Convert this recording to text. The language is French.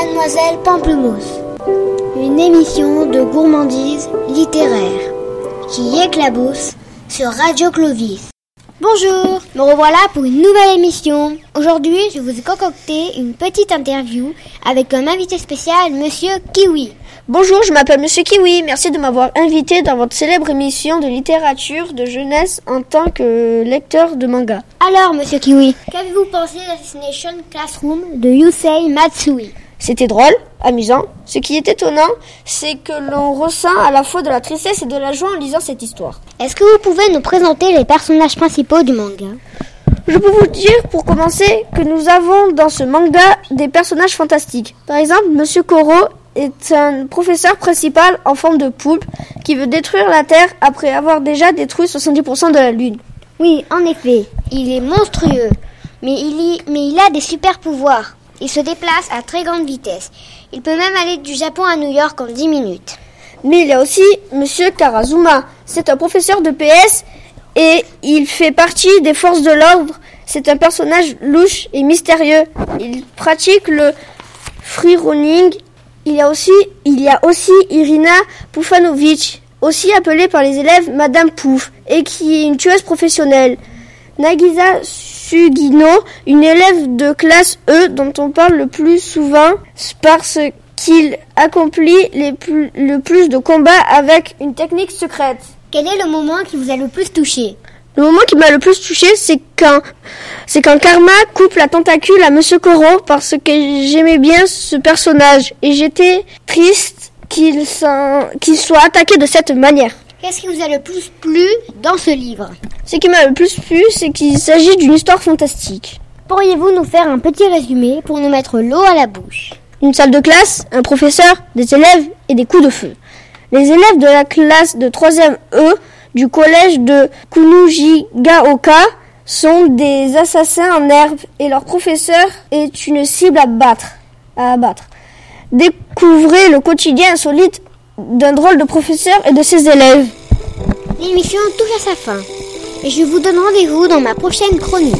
Mademoiselle Pamplemousse, une émission de gourmandise littéraire qui éclabousse sur Radio Clovis. Bonjour, me revoilà pour une nouvelle émission. Aujourd'hui, je vous ai concocté une petite interview avec un invité spécial, Monsieur Kiwi. Bonjour, je m'appelle Monsieur Kiwi. Merci de m'avoir invité dans votre célèbre émission de littérature de jeunesse en tant que lecteur de manga. Alors, Monsieur Kiwi, qu'avez-vous pensé d'Assassination Classroom de Yusei Matsui? C'était drôle, amusant. Ce qui est étonnant, c'est que l'on ressent à la fois de la tristesse et de la joie en lisant cette histoire. Est-ce que vous pouvez nous présenter les personnages principaux du manga? Je peux vous dire pour commencer que nous avons dans ce manga des personnages fantastiques. Par exemple, Monsieur Koro est un professeur principal en forme de poulpe qui veut détruire la Terre après avoir déjà détruit 70% de la Lune. Oui, en effet, il est monstrueux, mais il, y- mais il a des super pouvoirs. Il se déplace à très grande vitesse. Il peut même aller du Japon à New York en 10 minutes. Mais il y a aussi Monsieur Karazuma. C'est un professeur de PS et il fait partie des forces de l'ordre. C'est un personnage louche et mystérieux. Il pratique le free running. Il y a aussi, Irina Pufanovic, aussi appelée par les élèves Madame Pouf, et qui est une tueuse professionnelle. Nagisa Sugino, une élève de classe E dont on parle le plus souvent parce qu'il accomplit les plus- le plus de combats avec une technique secrète. Quel est le moment qui vous a le plus touché? Le moment qui m'a le plus touché, c'est quand, c'est quand Karma coupe la tentacule à Monsieur Koro parce que j'aimais bien ce personnage et j'étais triste qu'il soit attaqué de cette manière. Qu'est-ce qui vous a le plus plu dans ce livre Ce qui m'a le plus plu, c'est qu'il s'agit d'une histoire fantastique. Pourriez-vous nous faire un petit résumé pour nous mettre l'eau à la bouche Une salle de classe, un professeur, des élèves et des coups de feu. Les élèves de la classe de 3e E du collège de Kunujigaoka sont des assassins en herbe et leur professeur est une cible à battre. À abattre. Découvrez le quotidien insolite d'un drôle de professeur et de ses élèves. L'émission touche à sa fin. Et je vous donne rendez-vous dans ma prochaine chronique.